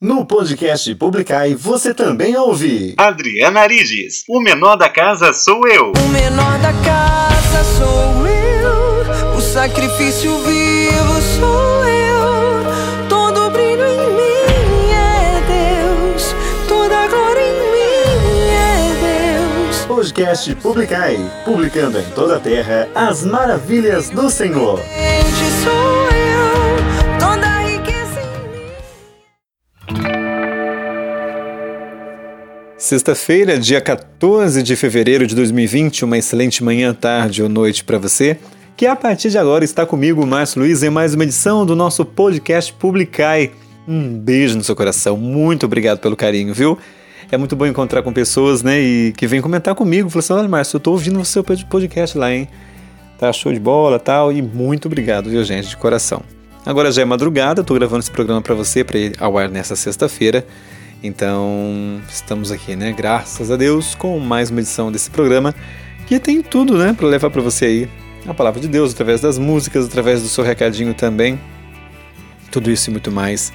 No podcast Publicai você também ouve Adriana Ariges, o menor da casa sou eu. O menor da casa sou eu, o sacrifício vivo sou eu. Todo brilho em mim é Deus, toda glória em mim é Deus. Podcast Publicai, publicando em toda a terra as maravilhas do Senhor. Sexta-feira, dia 14 de fevereiro de 2020, uma excelente manhã, tarde ou noite para você, que a partir de agora está comigo, Márcio Luiz, em mais uma edição do nosso podcast Publicai. Um beijo no seu coração, muito obrigado pelo carinho, viu? É muito bom encontrar com pessoas, né, e que vêm comentar comigo, falando assim, olha Márcio, eu tô ouvindo o seu podcast lá, hein? Tá show de bola tal, e muito obrigado, viu gente, de coração. Agora já é madrugada, tô gravando esse programa para você, para ir ao ar nessa sexta-feira, então, estamos aqui, né? Graças a Deus, com mais uma edição desse programa que tem tudo, né, para levar para você aí a palavra de Deus através das músicas, através do seu recadinho também. Tudo isso e muito mais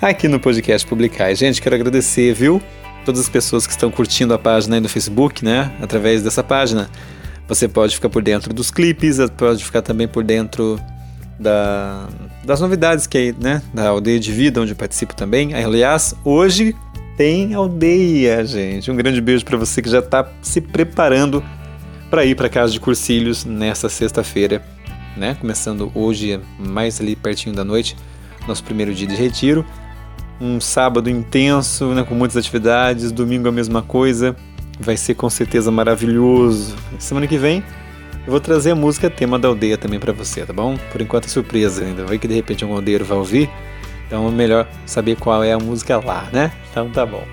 aqui no podcast Publicar. Gente, quero agradecer, viu? Todas as pessoas que estão curtindo a página aí no Facebook, né? Através dessa página. Você pode ficar por dentro dos clipes, pode ficar também por dentro da, das novidades que aí, né, da aldeia de vida, onde eu participo também. Aliás, hoje tem aldeia, gente. Um grande beijo para você que já está se preparando para ir para casa de Cursilhos nessa sexta-feira, né? Começando hoje, mais ali pertinho da noite, nosso primeiro dia de retiro. Um sábado intenso, né, com muitas atividades. Domingo a mesma coisa. Vai ser com certeza maravilhoso. Semana que vem eu vou trazer a música tema da aldeia também para você, tá bom? Por enquanto é surpresa ainda. Vai que de repente um aldeiro vai ouvir. Então é melhor saber qual é a música lá, né? Então tá bom.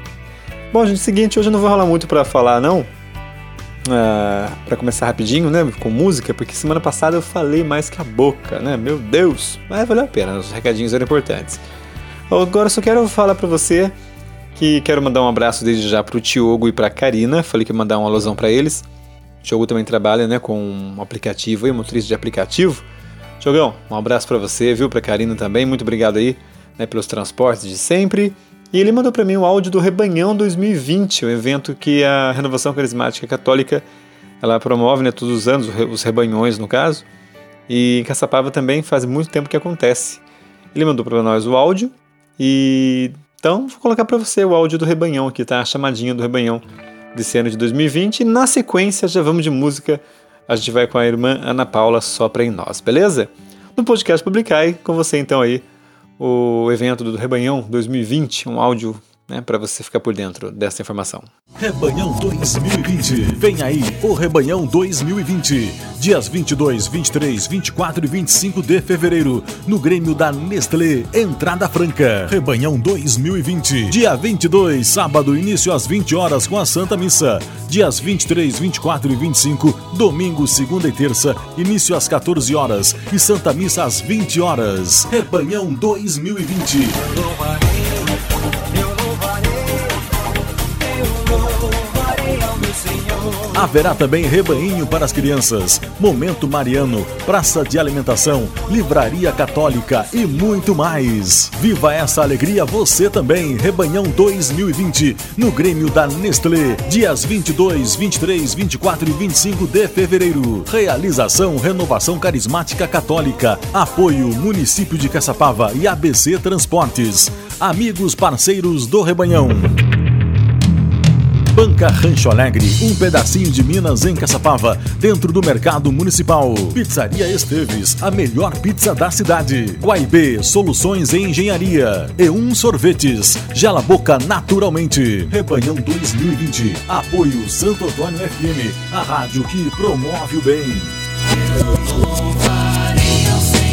Bom, gente, seguinte, hoje eu não vou rolar muito para falar, não. Ah, para começar rapidinho, né? Com música, porque semana passada eu falei mais que a boca, né? Meu Deus! Mas valeu a pena, os recadinhos eram importantes. Agora eu só quero falar para você que quero mandar um abraço desde já pro Tiogo e pra Karina. Falei que ia mandar uma alusão para eles. Diogo também trabalha né, com um aplicativo motorista de aplicativo. Diogão, um abraço para você, viu? Pra Karina também, muito obrigado aí né, pelos transportes de sempre. E ele mandou para mim o áudio do Rebanhão 2020, o um evento que a Renovação Carismática Católica ela promove né, todos os anos, os rebanhões no caso. E em Caçapava também faz muito tempo que acontece. Ele mandou para nós o áudio e então vou colocar para você o áudio do Rebanhão aqui, tá? A chamadinha do Rebanhão desse ano de 2020. E na sequência, já vamos de música. A gente vai com a irmã Ana Paula Sopra em Nós, beleza? No podcast Publicai, com você então aí, o evento do Rebanhão 2020, um áudio né, para você ficar por dentro dessa informação. Rebanhão 2020. Vem aí o Rebanhão 2020. Dias 22, 23, 24 e 25 de fevereiro. No Grêmio da Nestlé. Entrada franca. Rebanhão 2020. Dia 22, sábado, início às 20 horas com a Santa Missa. Dias 23, 24 e 25. Domingo, segunda e terça. Início às 14 horas. E Santa Missa às 20 horas. Rebanhão 2020. Haverá também rebanho para as crianças, momento mariano, praça de alimentação, livraria católica e muito mais. Viva essa alegria você também, Rebanhão 2020, no Grêmio da Nestlé, dias 22, 23, 24 e 25 de fevereiro. Realização Renovação Carismática Católica, apoio Município de Caçapava e ABC Transportes. Amigos parceiros do Rebanhão. Banca Rancho Alegre, um pedacinho de Minas em Caçapava, dentro do mercado municipal. Pizzaria Esteves, a melhor pizza da cidade. Guaibê, soluções em engenharia. E um sorvetes, gela boca naturalmente. Rebanhão 2020, apoio Santo Antônio FM, a rádio que promove o bem. Minha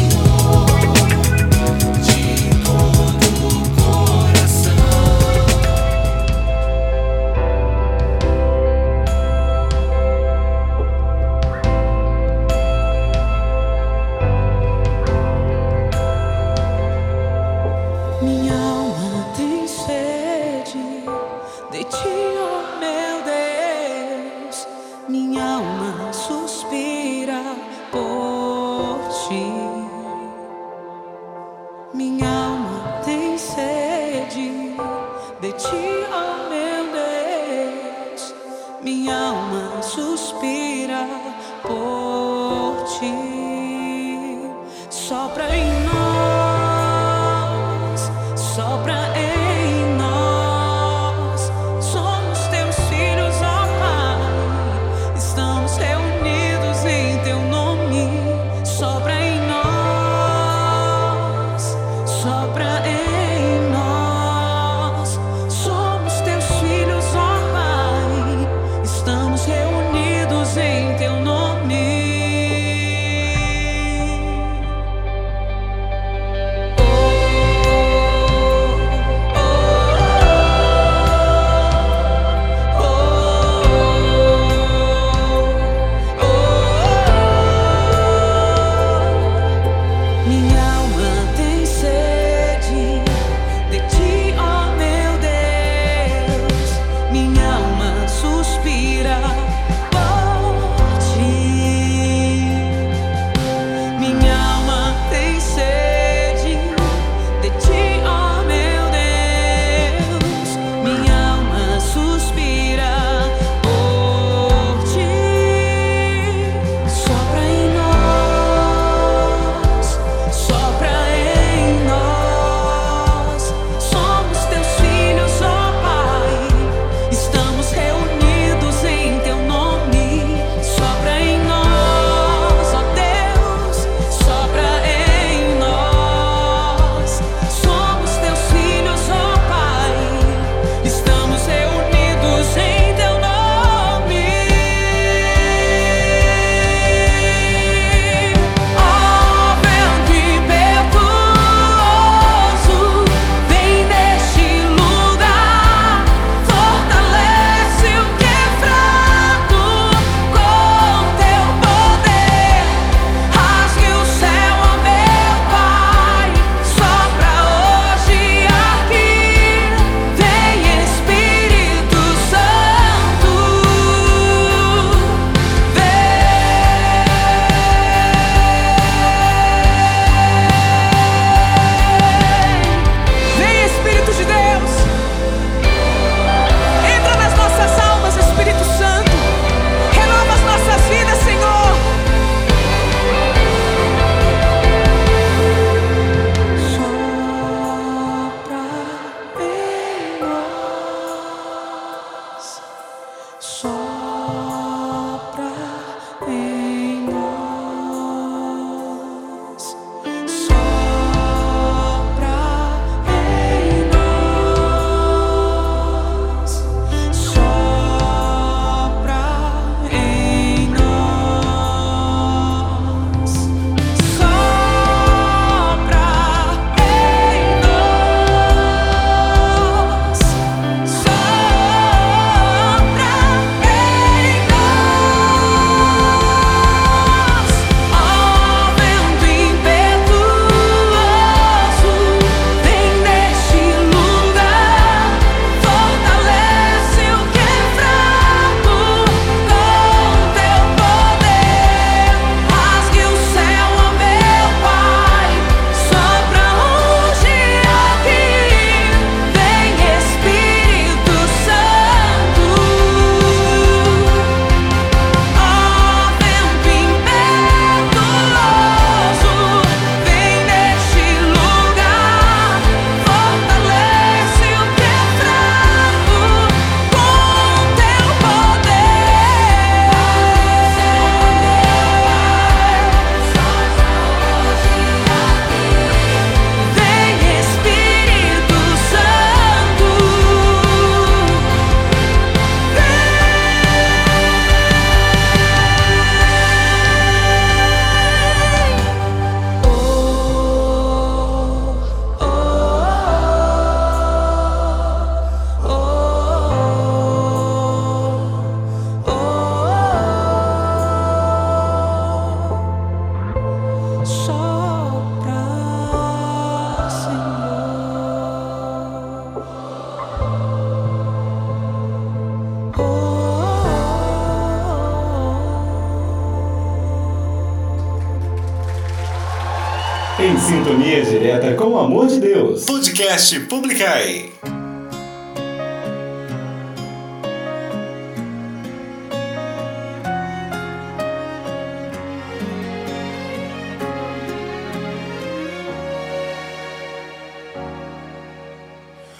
Publicai.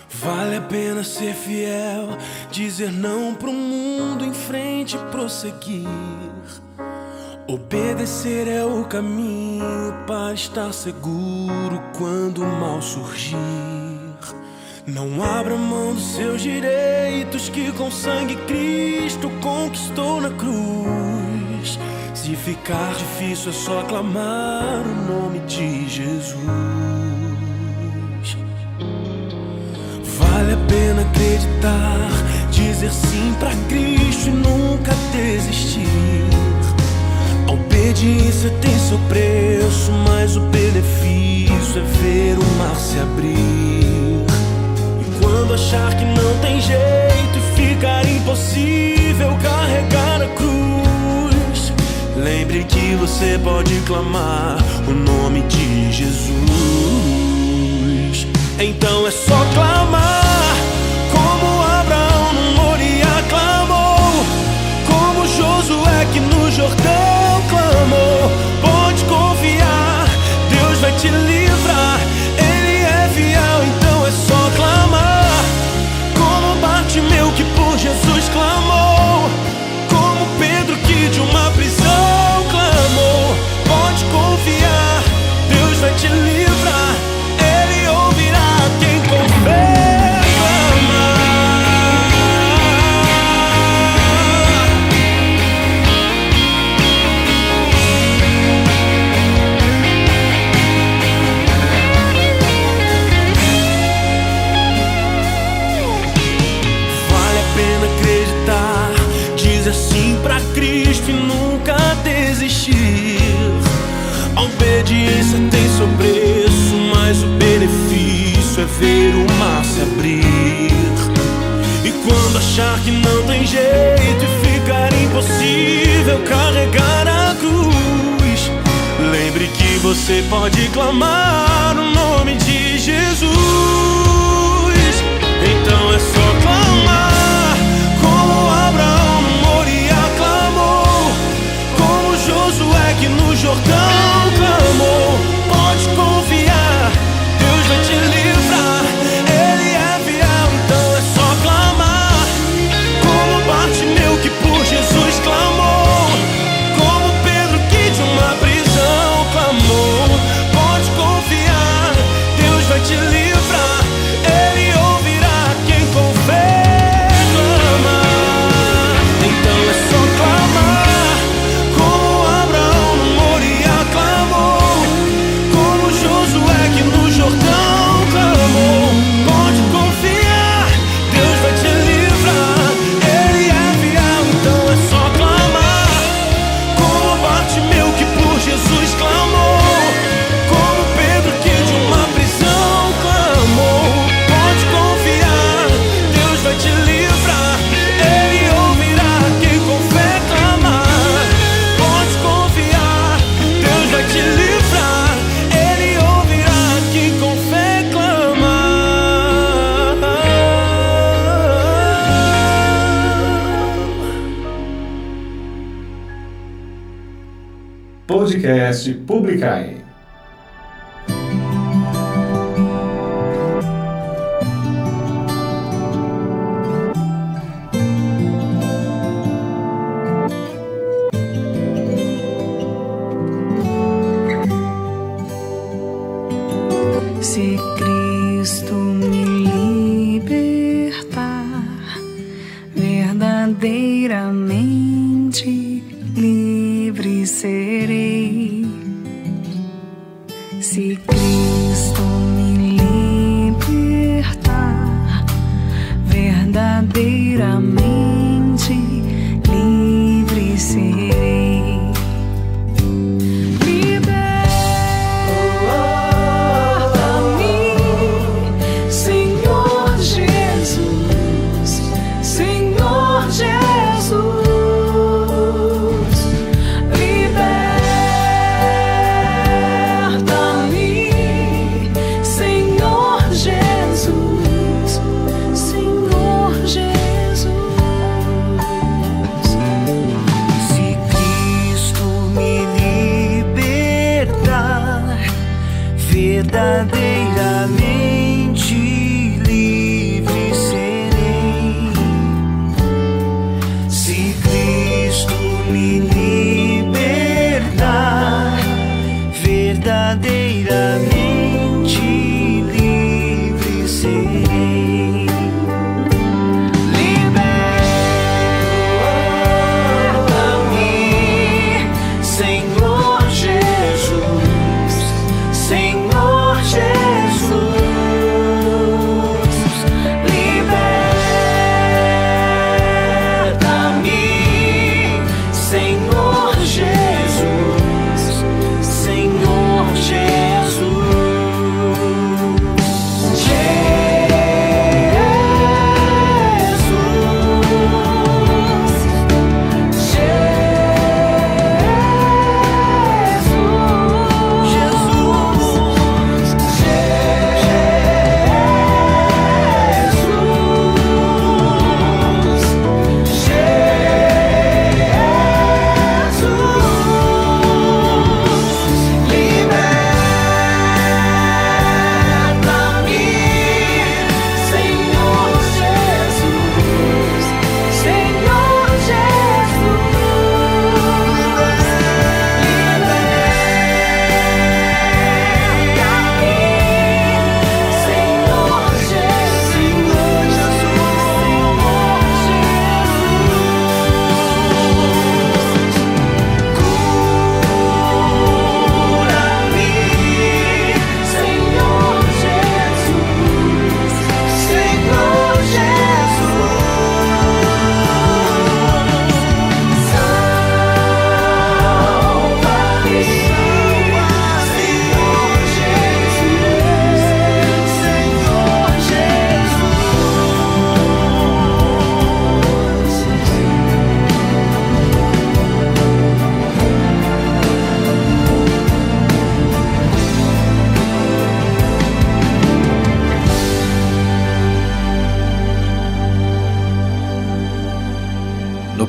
Vale a pena ser fiel, dizer não pro mundo em frente e prosseguir. Obedecer é o caminho para estar seguro quando o mal surgir. Não abra mão dos seus direitos que com sangue Cristo conquistou na cruz. Se ficar difícil é só clamar o nome de Jesus. Vale a pena acreditar, dizer sim para Cristo e nunca desistir. A obediência tem seu preço, mas o benefício é ver o mar se abrir. sei que você pode clamar o nome de Jesus. Então é só clamar. impossível carregar a cruz. Lembre que você pode clamar o nome de Jesus. podcast Publicai.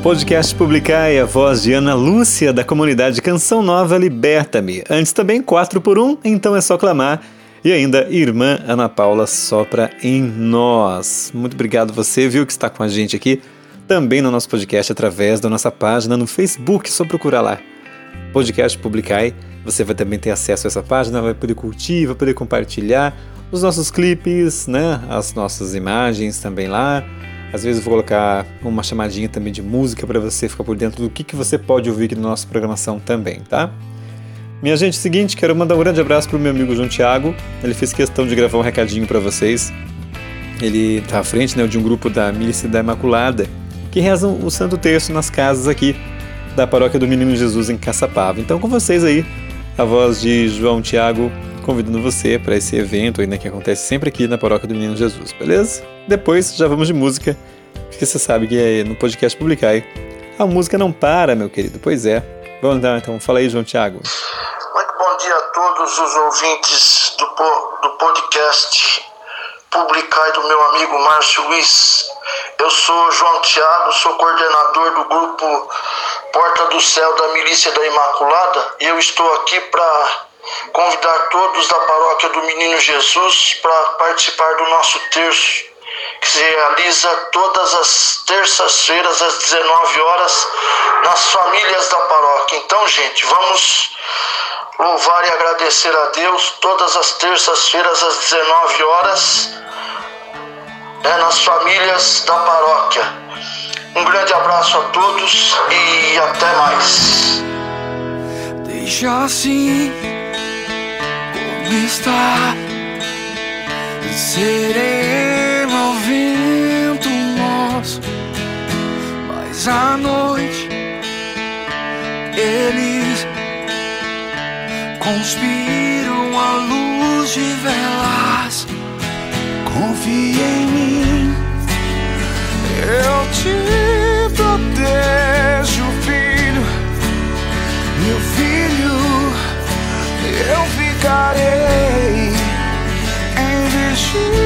Podcast Publicai, a voz de Ana Lúcia, da comunidade Canção Nova Liberta-me. Antes também 4 por 1 então é só clamar. E ainda, Irmã Ana Paula sopra em nós. Muito obrigado você, viu, que está com a gente aqui, também no nosso podcast, através da nossa página no Facebook, só procurar lá. Podcast Publicai. Você vai também ter acesso a essa página, vai poder curtir, vai poder compartilhar os nossos clipes, né? As nossas imagens também lá. Às vezes eu vou colocar uma chamadinha também de música para você ficar por dentro do que, que você pode ouvir aqui na nossa programação também, tá? Minha gente, seguinte, quero mandar um grande abraço pro meu amigo João Thiago. Ele fez questão de gravar um recadinho para vocês. Ele tá à frente né, de um grupo da Milícia da Imaculada que rezam o Santo Terço nas casas aqui da Paróquia do Menino Jesus em Caçapava. Então, com vocês aí, a voz de João Tiago convidando você para esse evento ainda que acontece sempre aqui na Paróquia do Menino Jesus, beleza? Depois já vamos de música, porque você sabe que é no podcast Publicai a música não para, meu querido. Pois é. Vamos lá então, fala aí, João Tiago. Muito bom dia a todos os ouvintes do, po- do podcast Publicai do meu amigo Márcio Luiz. Eu sou João Tiago, sou coordenador do grupo Porta do Céu da Milícia da Imaculada e eu estou aqui para convidar todos da paróquia do Menino Jesus para participar do nosso terço, que se realiza todas as terças-feiras às 19 horas nas famílias da paróquia. Então, gente, vamos louvar e agradecer a Deus todas as terças-feiras às 19 horas né, nas famílias da paróquia. Um grande abraço a todos e até mais. Deixa assim está. Sereno ao vento nosso Mas à noite Eles Conspiram à luz de velas. Confia em mim Eu te eu ficarei em vigília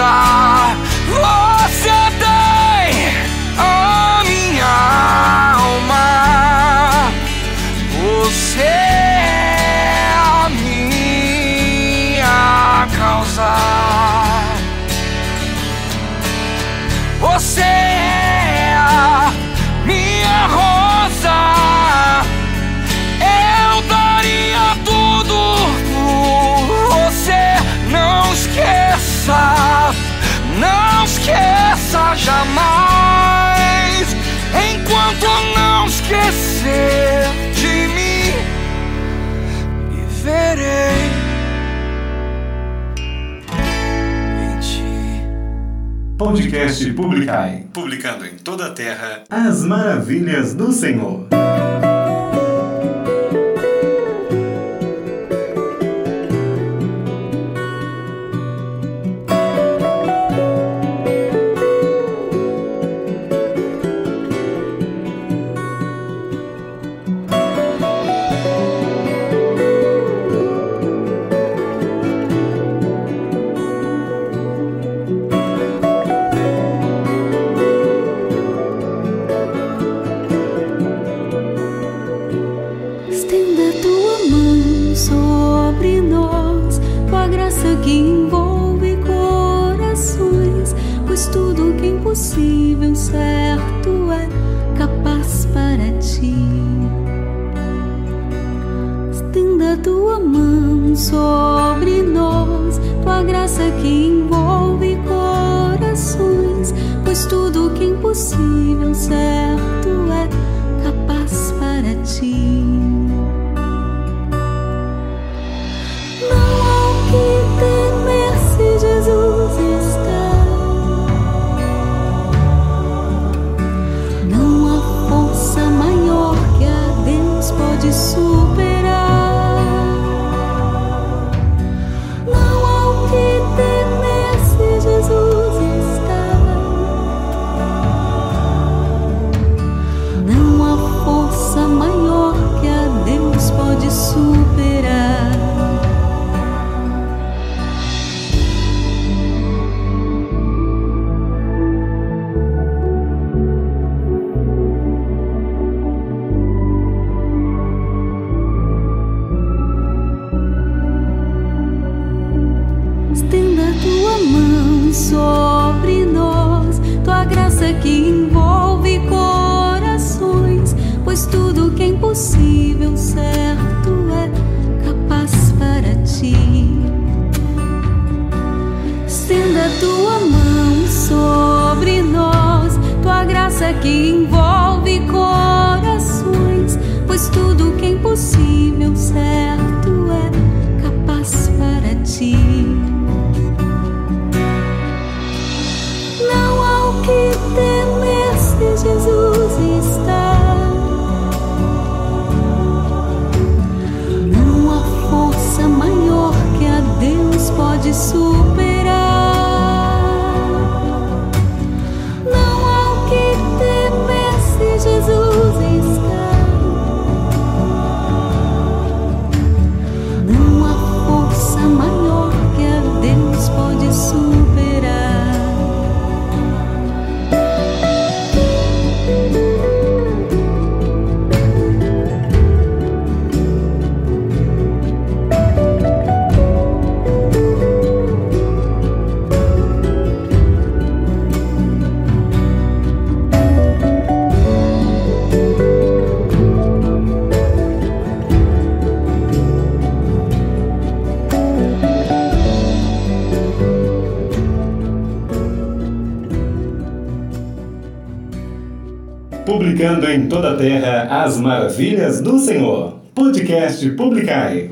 are jamais. Enquanto não esquecer de mim, viverei. Em ti. Podcast Publicai, publicando em toda a terra as maravilhas do Senhor. certo é capaz para ti. Estenda tua mão sobre nós, tua graça que envolve corações, pois tudo que é impossível certo as maravilhas do Senhor. Podcast Publicai.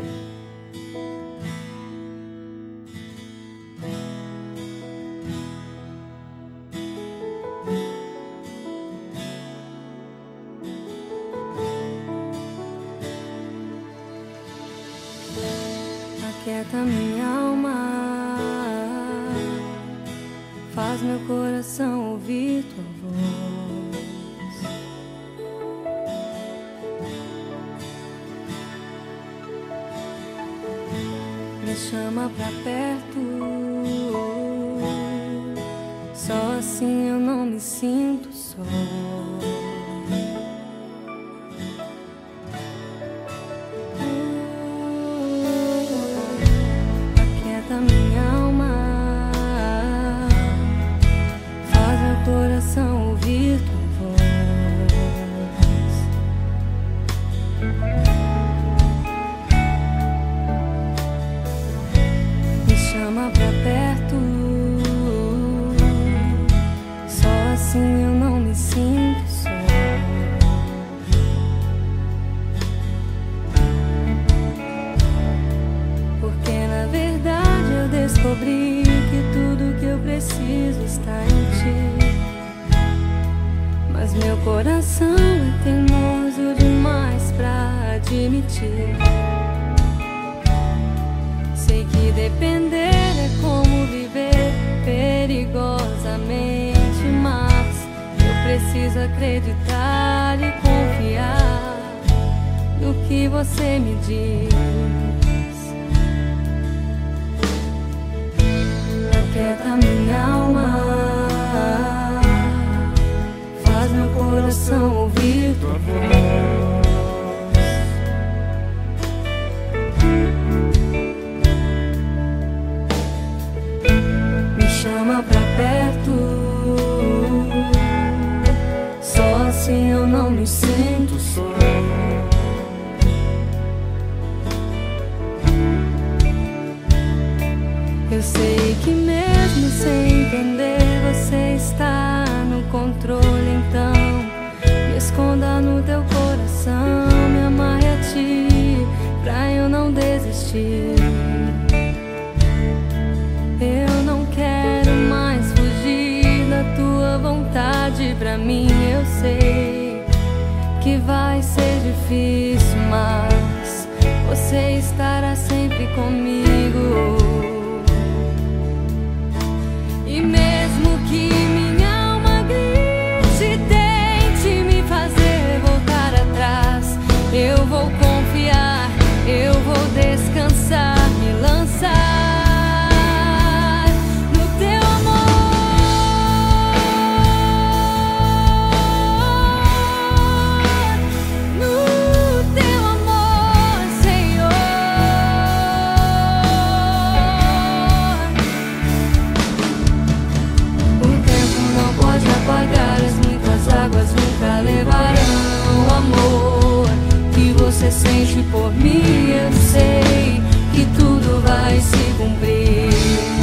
que depender é como viver perigosamente. Mas eu preciso acreditar e confiar no que você me diz. Aquieta minha alma, faz meu coração ouvir tua voz. sing. mas você estará sempre comigo. por mim, eu sei que tudo vai se cumprir.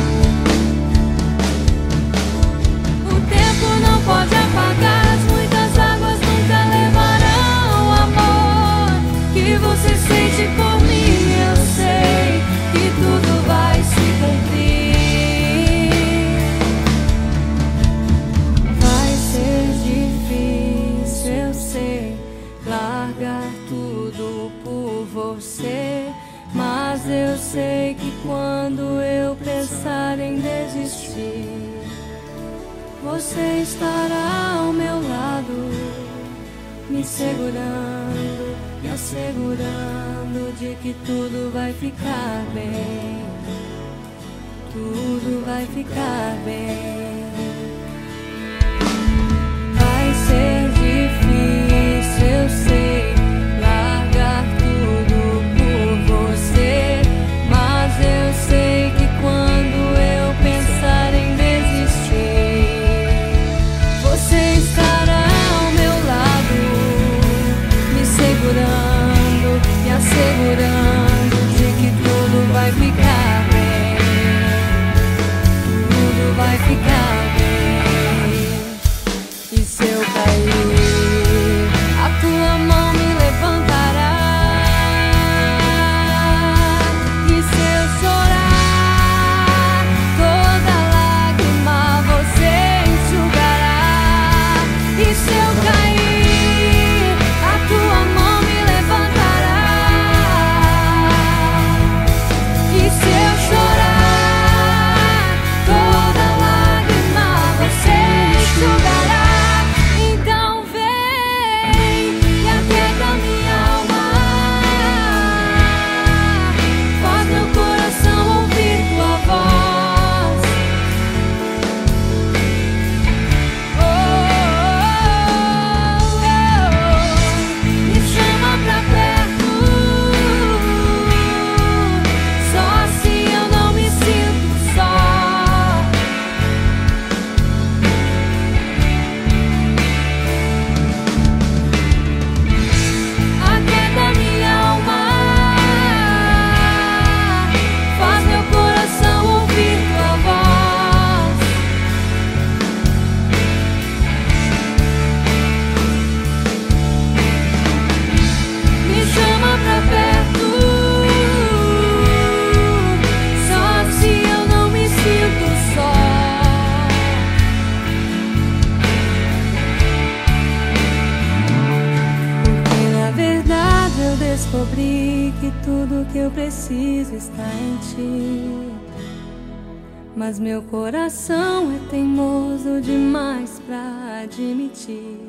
Mas meu coração é teimoso demais pra admitir.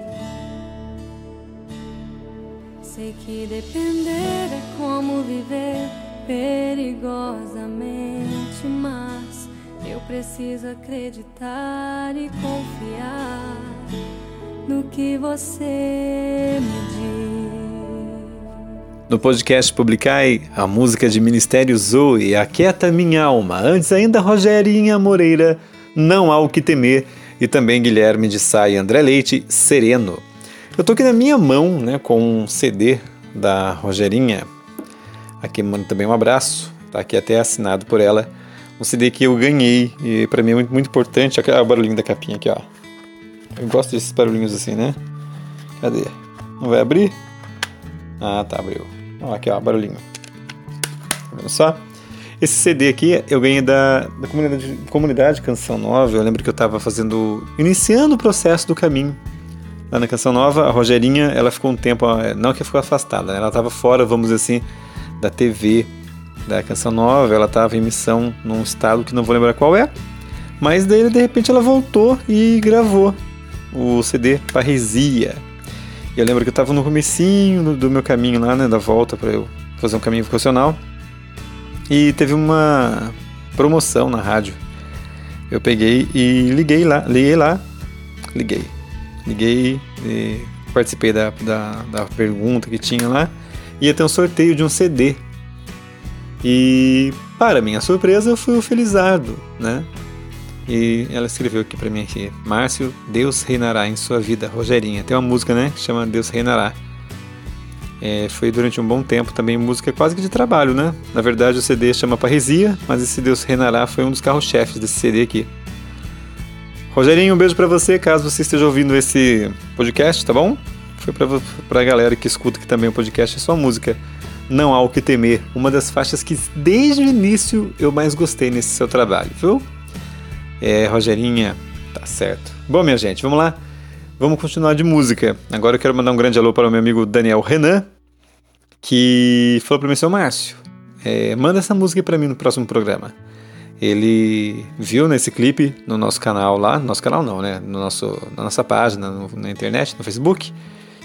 Sei que depender é como viver perigosamente, mas eu preciso acreditar e confiar no que você me diz. No podcast Publicai, a música de Ministério Zoe, Aquieta Minha Alma. Antes ainda, Rogerinha Moreira, Não Há O Que Temer. E também Guilherme de Sá e André Leite, Sereno. Eu tô aqui na minha mão, né, com um CD da Rogerinha. Aqui mando também um abraço, tá aqui até assinado por ela. Um CD que eu ganhei e para mim é muito, muito importante. Olha o barulhinho da capinha aqui, ó. Eu gosto desses barulhinhos assim, né? Cadê? Não vai abrir? Ah, tá, abriu. Ó, aqui, ó, barulhinho. Tá vendo só? Esse CD aqui eu ganhei da, da comunidade, comunidade Canção Nova. Eu lembro que eu estava fazendo. iniciando o processo do caminho. Lá na Canção Nova, a Rogerinha, ela ficou um tempo. Não que ficou afastada, né? ela estava fora, vamos dizer assim, da TV da Canção Nova. Ela estava em missão num estado que não vou lembrar qual é. Mas daí, de repente, ela voltou e gravou o CD Parresia. E eu lembro que eu estava no comecinho do- do meu caminho lá, né, da volta para eu fazer um caminho vocacional. E teve uma promoção na rádio. Eu peguei e liguei lá, liguei lá, liguei, liguei, e participei da, da, da pergunta que tinha lá. Ia ter um sorteio de um CD. E para minha surpresa, eu fui o felizardo, né? E ela escreveu aqui pra mim aqui, Márcio, Deus reinará em sua vida, Rogerinha. Tem uma música, né, que chama Deus reinará. É, foi durante um bom tempo também música quase que de trabalho, né? Na verdade o CD chama Parresia, mas esse Deus reinará foi um dos carros-chefes desse CD aqui. Rogerinho, um beijo pra você, caso você esteja ouvindo esse podcast, tá bom? Foi pra, pra galera que escuta aqui também o podcast, é só música. Não há o que temer, uma das faixas que desde o início eu mais gostei nesse seu trabalho, viu? É, Rogerinha, tá certo. Bom, minha gente, vamos lá. Vamos continuar de música. Agora eu quero mandar um grande alô para o meu amigo Daniel Renan, que falou para mim, seu Márcio, é, manda essa música para mim no próximo programa. ele viu nesse clipe no nosso canal lá, no nosso canal não, né? No nosso, na nossa página, no, na internet, no Facebook,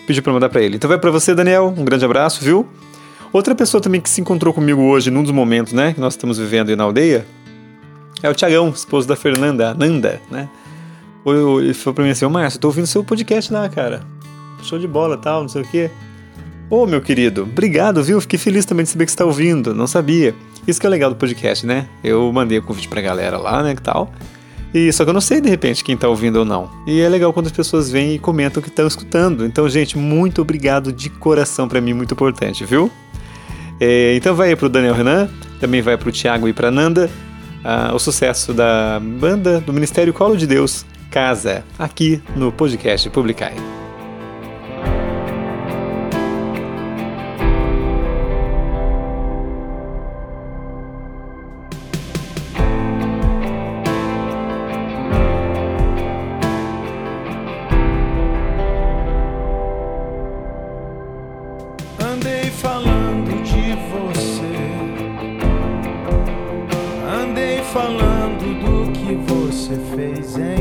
pediu para mandar para ele. Então vai para você, Daniel, um grande abraço, viu? Outra pessoa também que se encontrou comigo hoje, num dos momentos, né, que nós estamos vivendo aí na aldeia, é o Tiagão, esposo da Fernanda, a Nanda, né? Ele falou pra mim assim, ô Márcio, tô ouvindo seu podcast lá, cara. Show de bola tal, não sei o quê. Ô, meu querido, obrigado, viu? Fiquei feliz também de saber que você tá ouvindo, não sabia. Isso que é legal do podcast, né? Eu mandei o convite pra galera lá, né, que tal. E só que eu não sei de repente quem tá ouvindo ou não. E é legal quando as pessoas vêm e comentam que estão escutando. Então, gente, muito obrigado de coração para mim, muito importante, viu? É, então vai aí pro Daniel Renan, também vai pro Thiago e pra Nanda. Ah, o sucesso da banda do Ministério Colo de Deus, Casa, aqui no podcast Publicai. Falando do que você fez em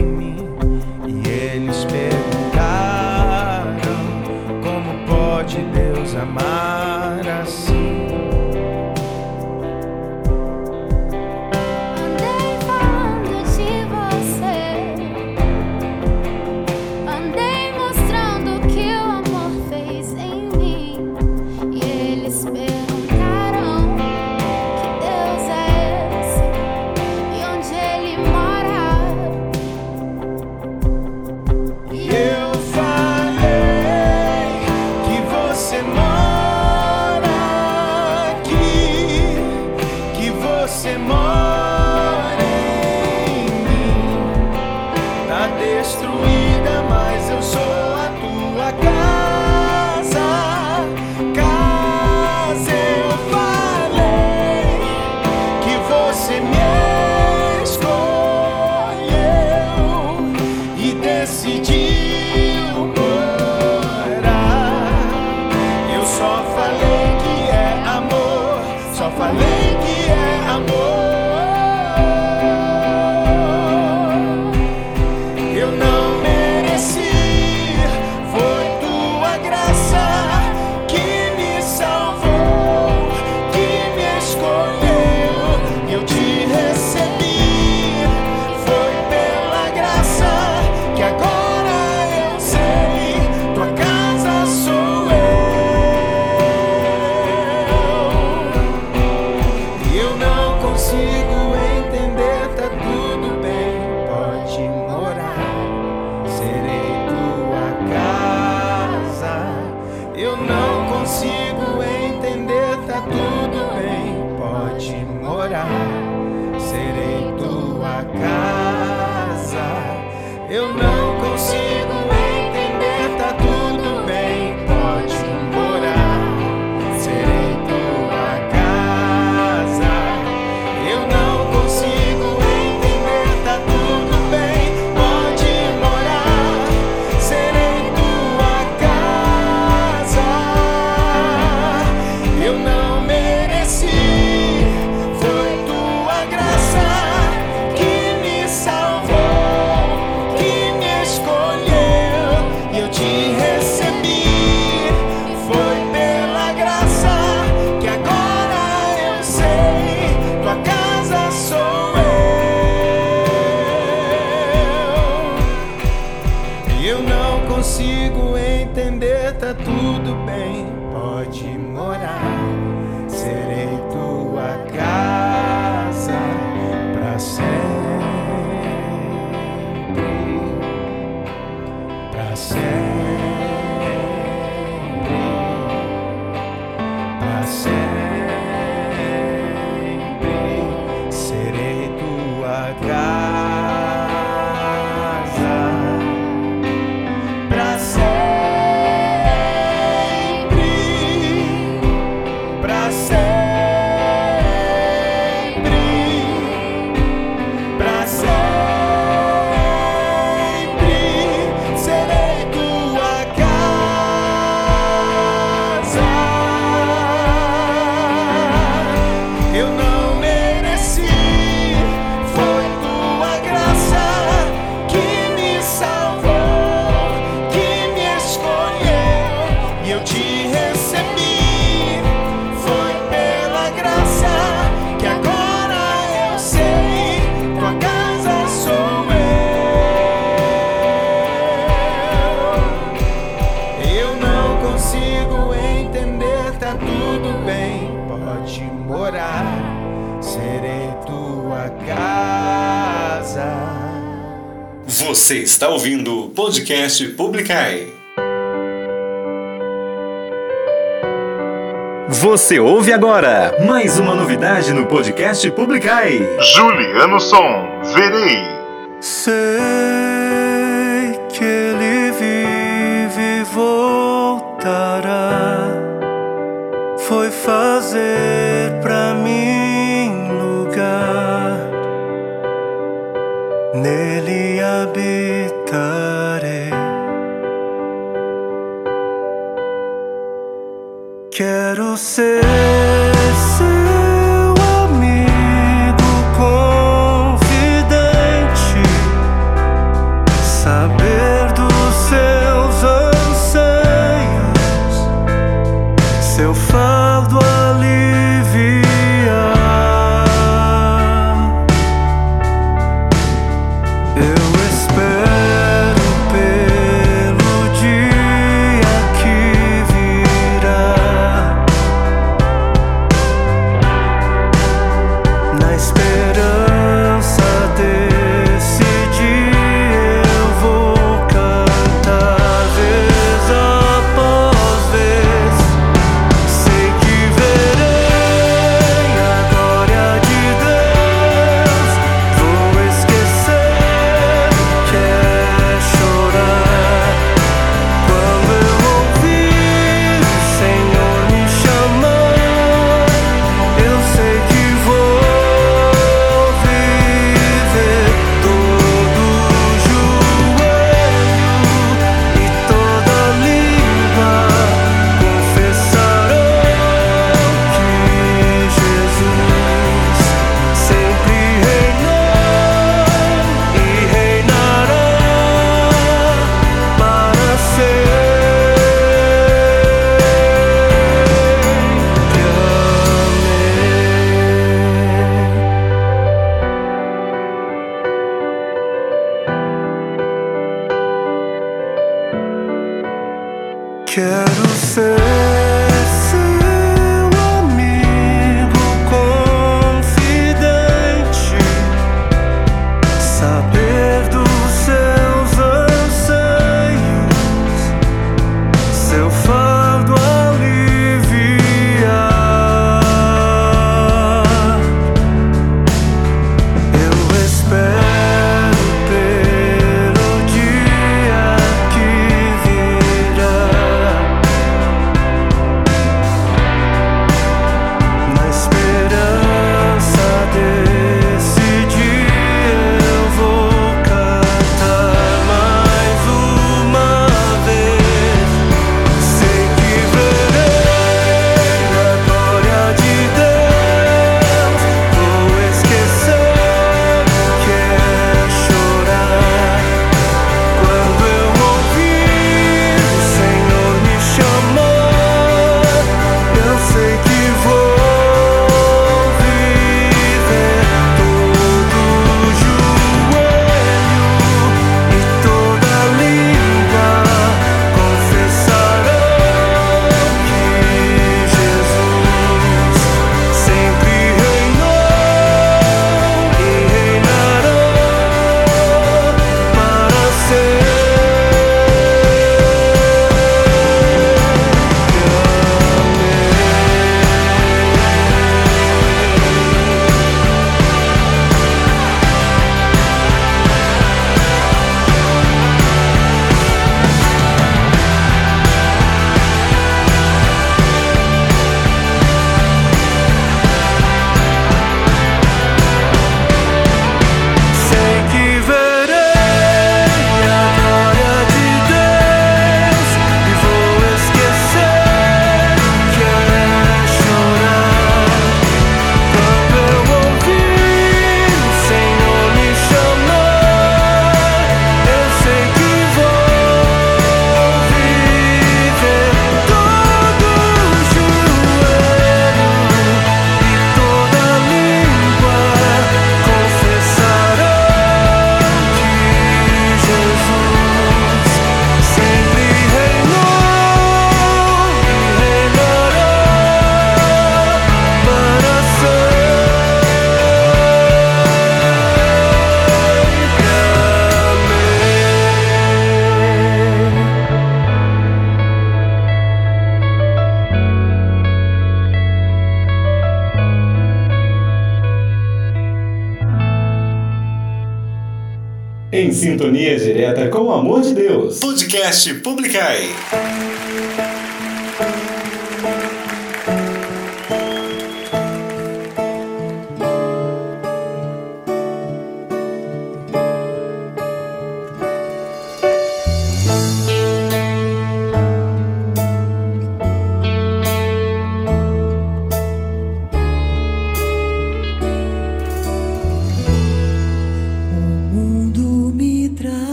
ouvindo o podcast Publicai. Você ouve agora mais uma novidade no podcast Publicai. Juliano Som, verei. Sei que ele vive e voltará. Foi fazer pra mim lugar. Nele habita. Quero ser.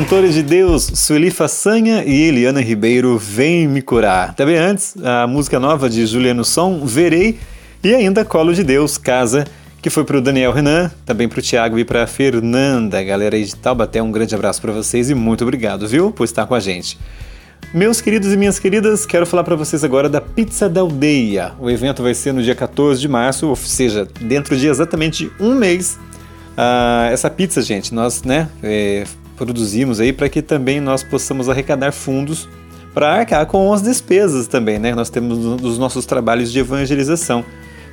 Cantores de Deus, Sueli Façanha e Eliana Ribeiro, Vem Me Curar. Também antes, a música nova de Juliano Som, Verei, e ainda Colo de Deus, Casa, que foi para o Daniel Renan, também para o Thiago e para a Fernanda. Galera aí de Taubaté, um grande abraço para vocês e muito obrigado, viu, por estar com a gente. Meus queridos e minhas queridas, quero falar para vocês agora da Pizza da Aldeia. O evento vai ser no dia 14 de março, ou seja, dentro de exatamente um mês. Ah, essa pizza, gente, nós né, é, produzimos aí para que também nós possamos arrecadar fundos para arcar com as despesas também, né? Nós temos os nossos trabalhos de evangelização,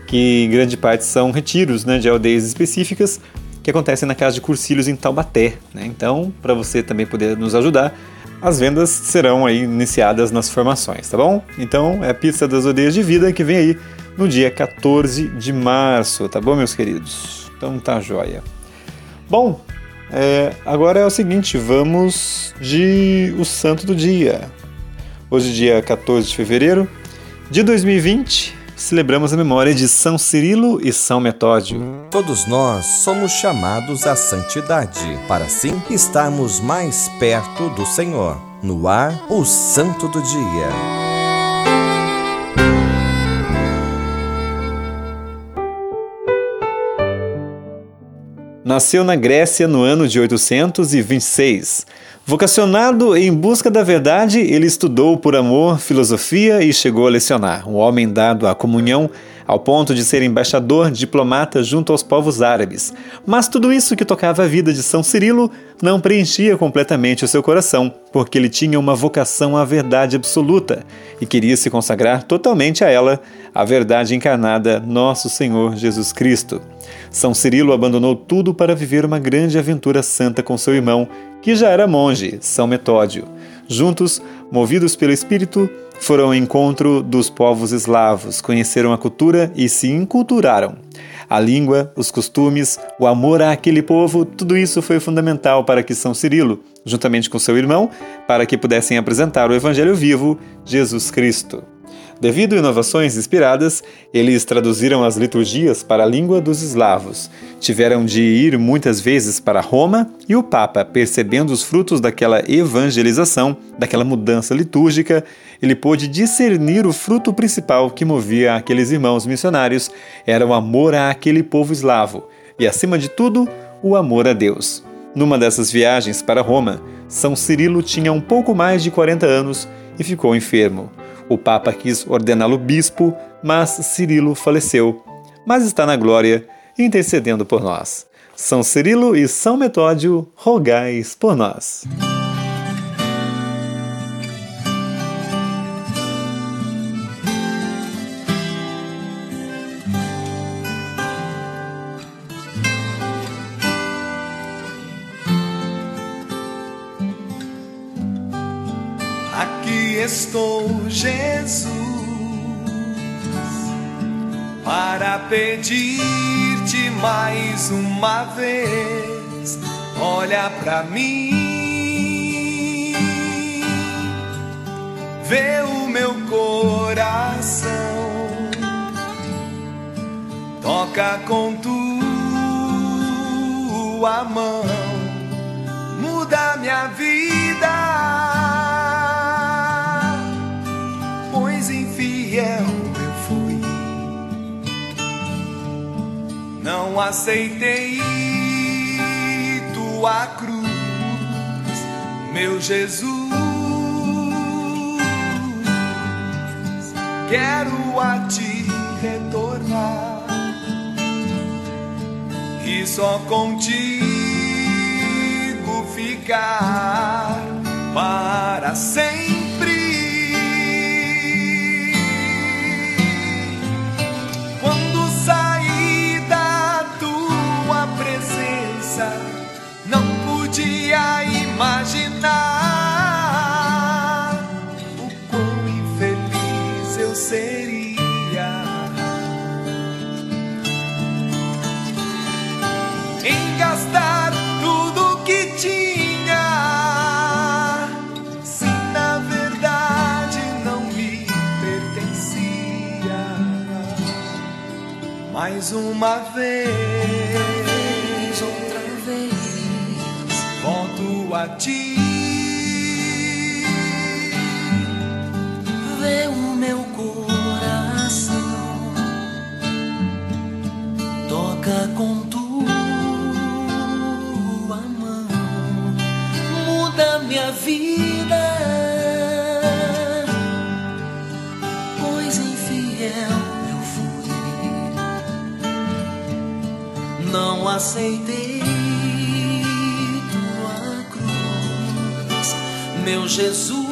que em grande parte são retiros né, de aldeias específicas que acontecem na casa de Cursilhos em Taubaté. Né? Então, para você também poder nos ajudar, as vendas serão aí iniciadas nas formações, tá bom? Então, é a Pizza das Aldeias de Vida que vem aí no dia 14 de março, tá bom, meus queridos? Então tá joia. Bom, é, agora é o seguinte, vamos de o santo do dia. Hoje, dia 14 de fevereiro de 2020, celebramos a memória de São Cirilo e São Metódio. Todos nós somos chamados à santidade, para assim estarmos mais perto do Senhor. No ar, o Santo do Dia. Nasceu na Grécia no ano de 826. Vocacionado em busca da verdade, ele estudou por amor filosofia e chegou a lecionar. Um homem dado à comunhão, ao ponto de ser embaixador diplomata junto aos povos árabes. Mas tudo isso que tocava a vida de São Cirilo não preenchia completamente o seu coração, porque ele tinha uma vocação à verdade absoluta e queria se consagrar totalmente a ela, a verdade encarnada, nosso Senhor Jesus Cristo. São Cirilo abandonou tudo para viver uma grande aventura santa com seu irmão, que já era monge, São Metódio. Juntos, movidos pelo Espírito, foram ao encontro dos povos eslavos, conheceram a cultura e se inculturaram. A língua, os costumes, o amor àquele povo, tudo isso foi fundamental para que São Cirilo, juntamente com seu irmão, para que pudessem apresentar o Evangelho vivo, Jesus Cristo. Devido a inovações inspiradas, eles traduziram as liturgias para a língua dos eslavos. Tiveram de ir muitas vezes para Roma e o Papa, percebendo os frutos daquela evangelização, daquela mudança litúrgica, ele pôde discernir o fruto principal que movia aqueles irmãos missionários era o amor àquele povo eslavo e, acima de tudo, o amor a Deus. Numa dessas viagens para Roma, São Cirilo tinha um pouco mais de 40 anos e ficou enfermo. O Papa quis ordená-lo bispo, mas Cirilo faleceu. Mas está na glória, intercedendo por nós. São Cirilo e São Metódio, rogais por nós. Estou, Jesus, para pedir-te mais uma vez. Olha pra mim, vê o meu coração, toca com tua mão, muda minha vida. Infiel eu fui. Não aceitei tua cruz, meu Jesus. Quero a ti retornar e só contigo ficar para sempre. Imaginar o quão infeliz eu seria. Em gastar tudo que tinha, se na verdade não me pertencia mais uma vez, a ti. Vê o meu coração, toca com tua mão, muda minha vida. Pois infiel eu fui, não aceitei meu Jesus.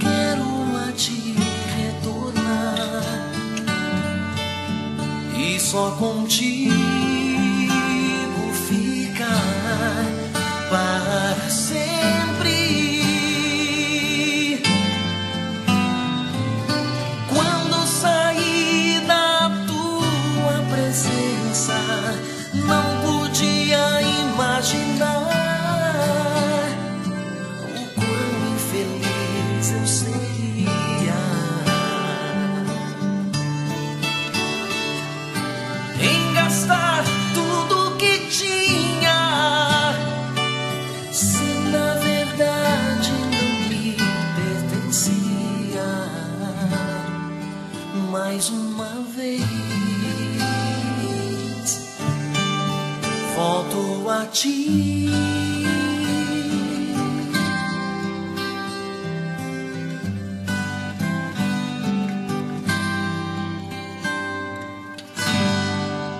Quero a ti retornar e só contigo ti.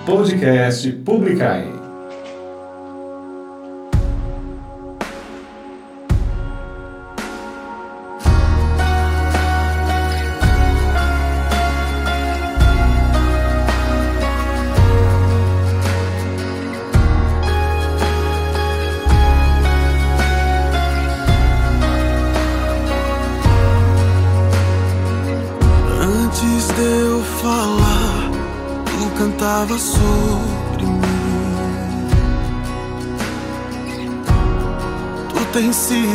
Podcast Publicai.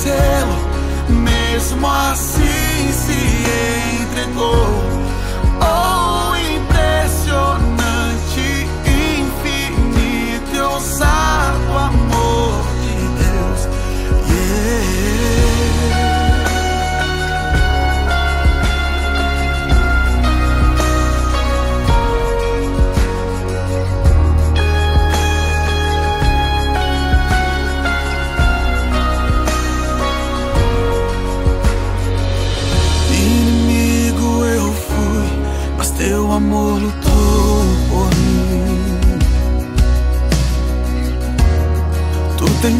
Merecê-lo. Mesmo assim se entregou.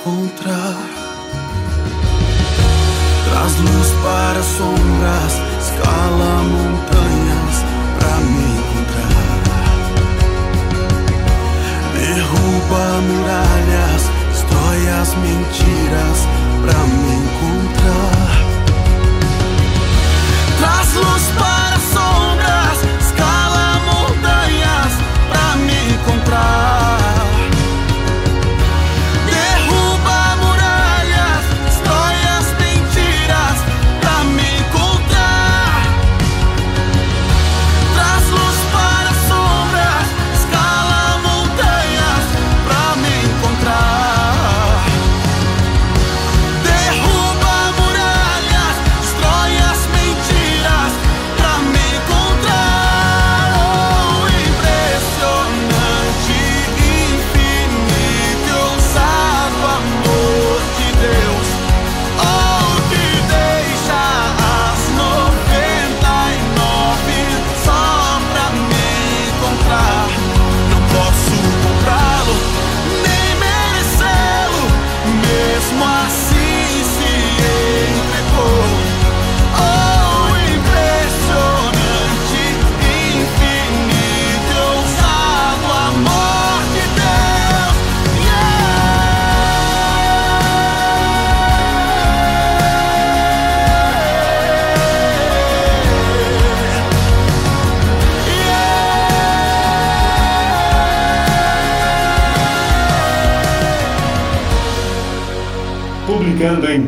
Encontrar. Traz luz para sombras,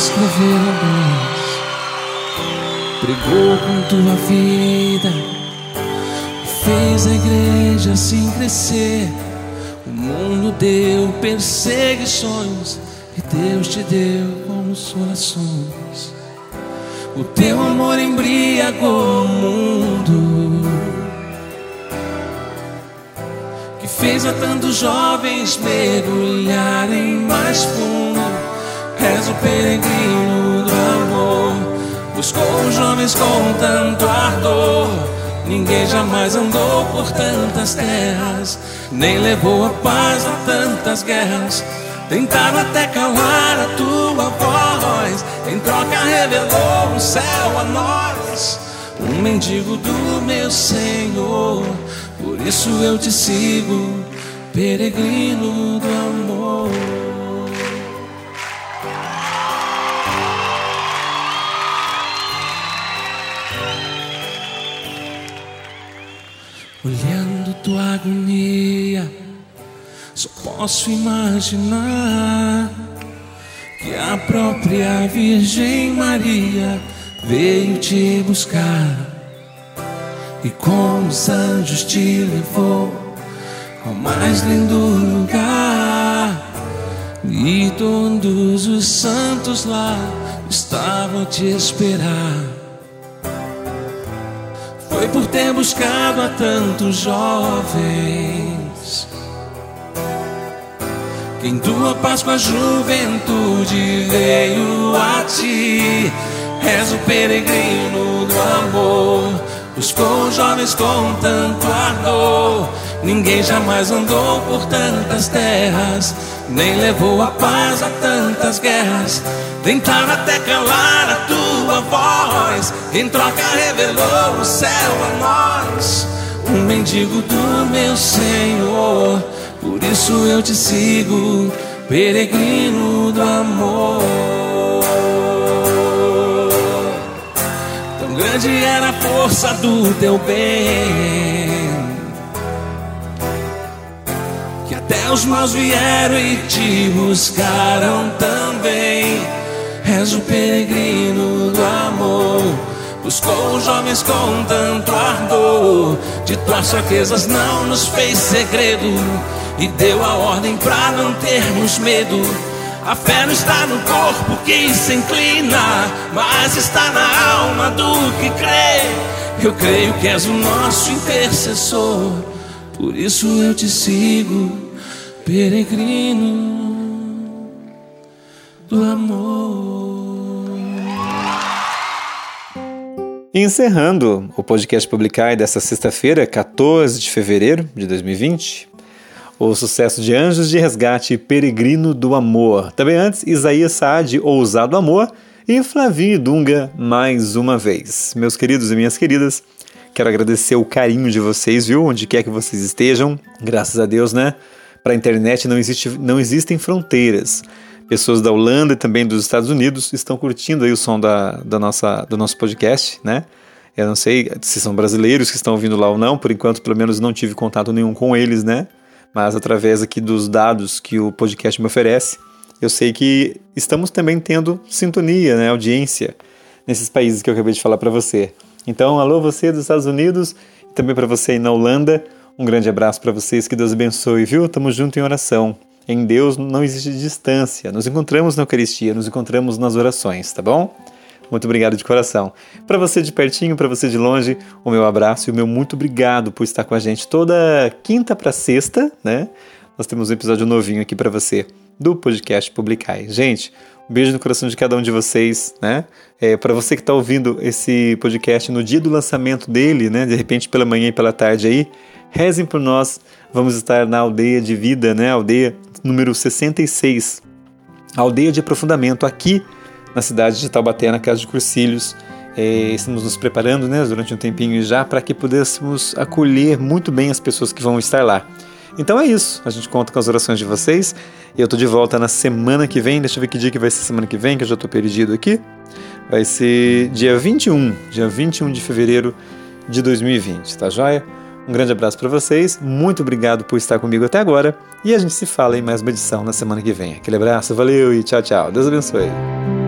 O que escreveram nós. Pregou com tua vida, fez a igreja assim crescer. O mundo deu perseguições e Deus te deu consolações. O teu amor embriagou o mundo Que fez a tantos jovens mergulharem mais fundo És o peregrino do amor. Buscou os jovens com tanto ardor. Ninguém jamais andou por tantas terras Nem levou a paz a tantas guerras. Tentaram até calar a tua voz. Em troca revelou o céu a nós. Um mendigo do meu Senhor. Por isso eu te sigo Peregrino do amor Olhando tua agonia Só posso imaginar que a própria Virgem Maria veio te buscar e com os anjos te levou ao mais lindo lugar. E todos os santos lá estavam te esperar. Foi por ter buscado a tantos jovens que em tua Páscoa a juventude veio a ti. És o peregrino do amor, buscou jovens com tanto ardor. Ninguém jamais andou por tantas terras, nem levou a paz a tantas guerras. Tentaram até calar a tua voz, em troca revelou o céu a nós. Um mendigo do meu Senhor, por isso eu te sigo, peregrino do amor. Tão grande era a força do teu bem, que até os maus vieram e te buscaram também. És o peregrino do amor. Buscou os jovens com tanto ardor. De tuas fraquezas não nos fez segredo. E deu a ordem pra não termos medo. A fé não está no corpo que se inclina, mas está na alma do que crê. Eu creio que és o nosso intercessor, por isso eu te sigo, peregrino do amor. Encerrando o podcast Publicar dessa sexta-feira, 14 de fevereiro de 2020, o sucesso de Anjos de Resgate Peregrino do Amor. Também antes, Isaías Saad, Ousado Amor, e Flavinho Dunga, mais uma vez. Meus queridos e minhas queridas, quero agradecer o carinho de vocês, viu? Onde quer que vocês estejam. Graças a Deus, né? Para a internet não, existe, não existem fronteiras. Pessoas da Holanda e também dos Estados Unidos estão curtindo aí o som da, da nossa, do nosso podcast, né? Eu não sei se são brasileiros que estão ouvindo lá ou não, por enquanto, pelo menos, não tive contato nenhum com eles, né? mas através aqui dos dados que o podcast me oferece, eu sei que estamos também tendo sintonia, né, audiência nesses países que eu acabei de falar para você. Então, alô você dos Estados Unidos e também para você aí na Holanda, um grande abraço para vocês, que Deus abençoe, viu? Tamo junto em oração. Em Deus não existe distância. Nos encontramos na Eucaristia, nos encontramos nas orações, tá bom? Muito obrigado de coração. Para você de pertinho, para você de longe, o meu abraço e o meu muito obrigado por estar com a gente toda quinta para sexta, né? Nós temos um episódio novinho aqui para você do podcast Publicai. Gente, um beijo no coração de cada um de vocês, né? É, para você que está ouvindo esse podcast no dia do lançamento dele, né? De repente pela manhã e pela tarde aí, rezem por nós. Vamos estar na aldeia de vida, né? Aldeia número 66, aldeia de aprofundamento aqui na cidade de Taubaté, na Casa de Cursilhos. É, estamos nos preparando né, durante um tempinho já para que pudéssemos acolher muito bem as pessoas que vão estar lá. Então é isso, a gente conta com as orações de vocês. Eu tô de volta na semana que vem. Deixa eu ver que dia que vai ser semana que vem, que eu já tô perdido aqui. Vai ser dia 21, dia 21 de fevereiro de 2020, tá joia? Um grande abraço para vocês, muito obrigado por estar comigo até agora e a gente se fala em mais uma edição na semana que vem. Aquele abraço, valeu e tchau, tchau. Deus abençoe.